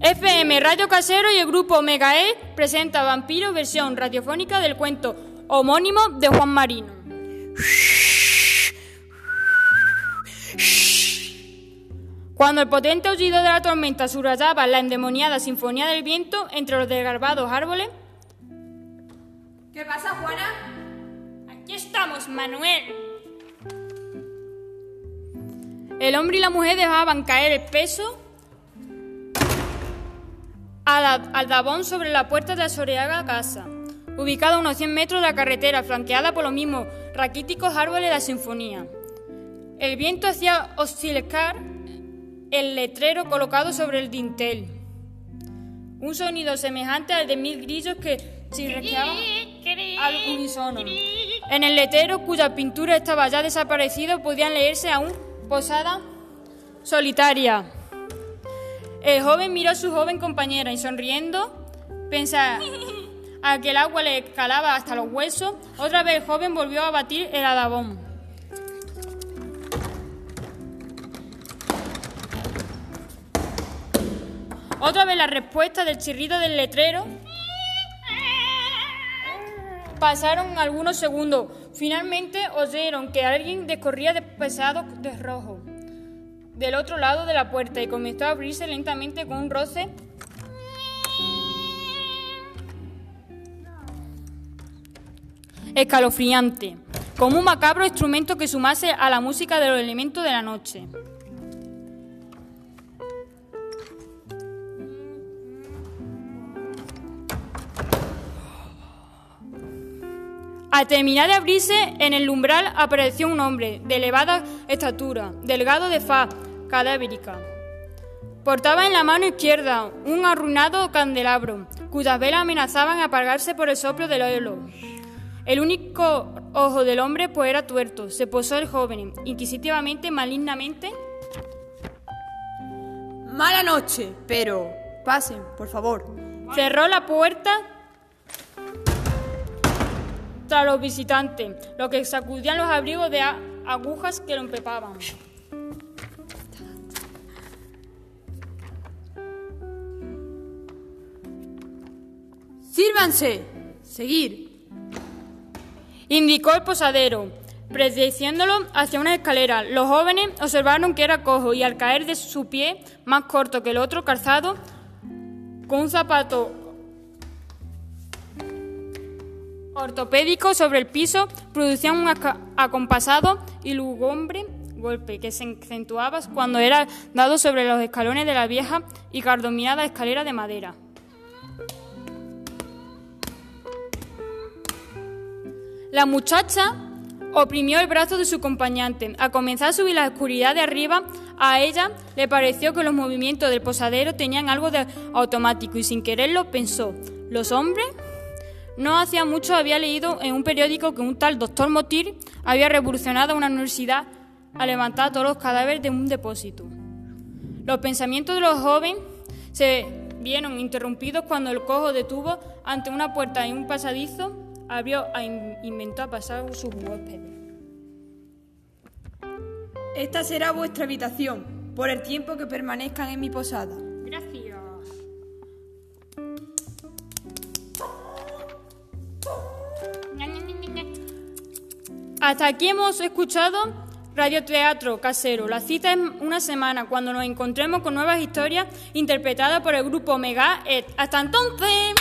FM Radio Casero y el grupo Omega E presenta Vampiro versión radiofónica del cuento homónimo de Juan Marino. Cuando el potente aullido de la tormenta subrayaba la endemoniada sinfonía del viento entre los desgarbados árboles. ¿Qué pasa, Juana? Aquí estamos, Manuel. El hombre y la mujer dejaban caer el peso al, al dabón sobre la puerta de la soreada casa, ubicada a unos 100 metros de la carretera, flanqueada por los mismos raquíticos árboles de la sinfonía. El viento hacía oscilar el letrero colocado sobre el dintel. Un sonido semejante al de mil grillos que chirriaban al unísono. En el letrero, cuya pintura estaba ya desaparecida, podían leerse aún posada solitaria. El joven miró a su joven compañera y sonriendo, pensa a que el agua le calaba hasta los huesos. Otra vez el joven volvió a batir el adabón. Otra vez la respuesta del chirrido del letrero. Pasaron algunos segundos. Finalmente oyeron que alguien descorría de pesado de rojo del otro lado de la puerta y comenzó a abrirse lentamente con un roce escalofriante, como un macabro instrumento que sumase a la música de los elementos de la noche. Al terminar de abrirse, en el umbral apareció un hombre de elevada estatura, delgado de faz, cadavérica. Portaba en la mano izquierda un arruinado candelabro, cuyas velas amenazaban apagarse por el soplo del hielo. El único ojo del hombre pues era tuerto. Se posó el joven, inquisitivamente, malignamente. Mala noche, pero pasen, por favor. Cerró la puerta tras los visitantes, lo que sacudían los abrigos de agujas que lo empepaban. Sírvanse. Seguir. Indicó el posadero, prediciéndolo hacia una escalera. Los jóvenes observaron que era cojo y al caer de su pie, más corto que el otro, calzado, con un zapato ortopédico sobre el piso, producían un acompasado y lugombre golpe que se acentuaba cuando era dado sobre los escalones de la vieja y cardominada escalera de madera. La muchacha oprimió el brazo de su acompañante. Al comenzar a subir la oscuridad de arriba, a ella le pareció que los movimientos del posadero tenían algo de automático y sin quererlo pensó, ¿los hombres? No hacía mucho había leído en un periódico que un tal doctor Motir había revolucionado una universidad al levantar todos los cadáveres de un depósito. Los pensamientos de los jóvenes se vieron interrumpidos cuando el cojo detuvo ante una puerta en un pasadizo, abrió e in- inventó a pasar sus huéspedes. Esta será vuestra habitación por el tiempo que permanezcan en mi posada. Gracias. Hasta aquí hemos escuchado Radioteatro Casero. La cita es una semana cuando nos encontremos con nuevas historias interpretadas por el grupo Mega Ed. Hasta entonces.